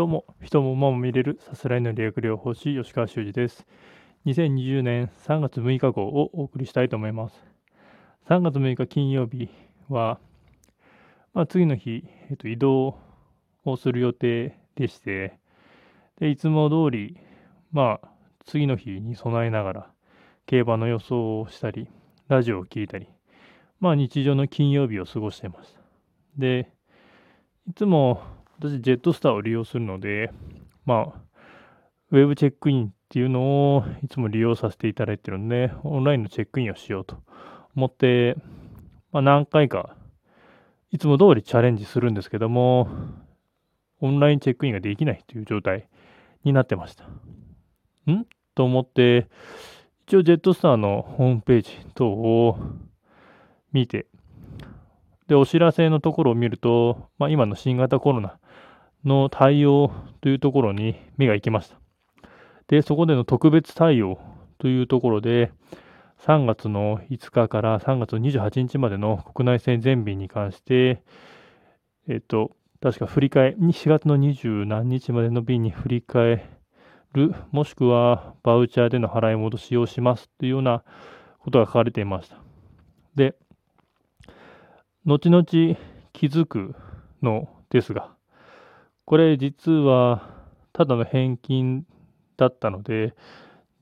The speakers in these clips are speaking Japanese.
どうも、人も馬も見れるさすらいの理学療法士、吉川修司です。2020年3月6日号をお送りしたいと思います。3月6日金曜日は、まあ、次の日、えっと、移動をする予定でして、でいつも通り、まあ、次の日に備えながら、競馬の予想をしたり、ラジオを聴いたり、まあ、日常の金曜日を過ごしていました。で、いつも私、ジェットスターを利用するので、まあ、ウェブチェックインっていうのをいつも利用させていただいてるんで、オンラインのチェックインをしようと思って、まあ、何回か、いつも通りチャレンジするんですけども、オンラインチェックインができないという状態になってました。ん？と思って、一応ジェットスターのホームページ等を見て、で、お知らせのところを見ると、まあ、今の新型コロナの対応というところに目が行きました。で、そこでの特別対応というところで、3月の5日から3月28日までの国内線全便に関して、えっと、確か振り替え、4月の20何日までの便に振り替える、もしくはバウチャーでの払い戻しをしますというようなことが書かれていました。で、後々気づくのですが、これ実はただの返金だったので、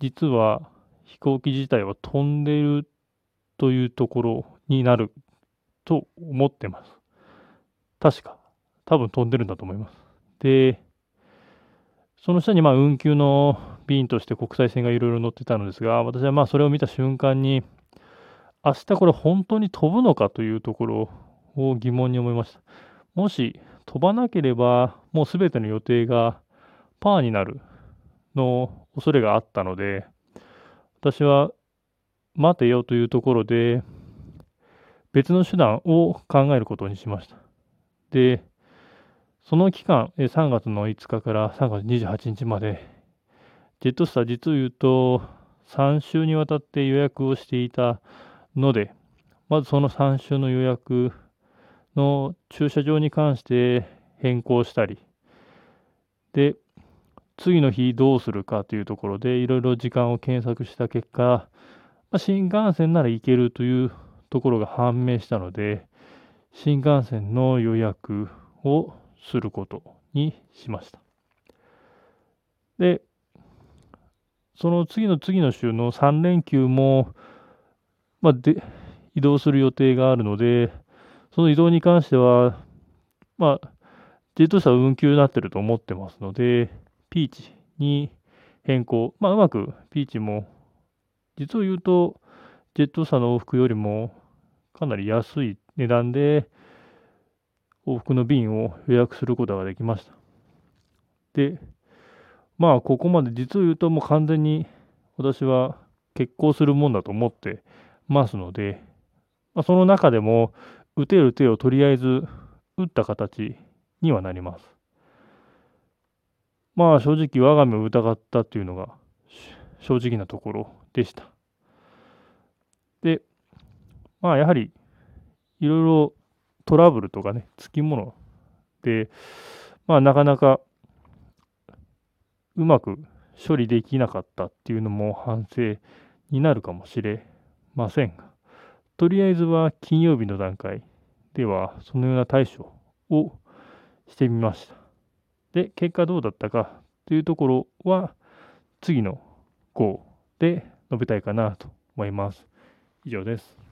実は飛行機自体は飛んでるというところになると思ってます。確か。多分飛んでるんだと思います。で、その下にまあ運休の便として国際線がいろいろ載ってたのですが、私はまあそれを見た瞬間に、明日これ本当に飛ぶのかというところを疑問に思いました。もし飛ばなければ、もうすべての予定がパーになるの恐れがあったので、私は待てよというところで、別の手段を考えることにしました。で、その期間、3月の5日から3月28日まで、ジェットスター実を言うと、3週にわたって予約をしていたので、まずその3週の予約の駐車場に関して変更したり、で、次の日どうするかというところでいろいろ時間を検索した結果、まあ、新幹線なら行けるというところが判明したので、新幹線の予約をすることにしました。で、その次の次の週の3連休も、まあ、で移動する予定があるので、その移動に関しては、まあ、ジェット車運休になってると思ってますので、ピーチに変更。まあ、うまくピーチも、実を言うと、ジェット車の往復よりもかなり安い値段で往復の便を予約することができました。で、まあ、ここまで実を言うともう完全に私は結婚するもんだと思ってますので、まあ、その中でも打てる手をとりあえず打った形にはなります。まあ正直我が身を疑ったというのが正直なところでした。で、まあやはりいろいろトラブルとかね、つきもので、まあなかなかうまく処理できなかったっていうのも反省になるかもしれませんが、とりあえずは金曜日の段階ではそのような対処をしてみました。で、結果どうだったかというところは次の号で述べたいかなと思います。以上です。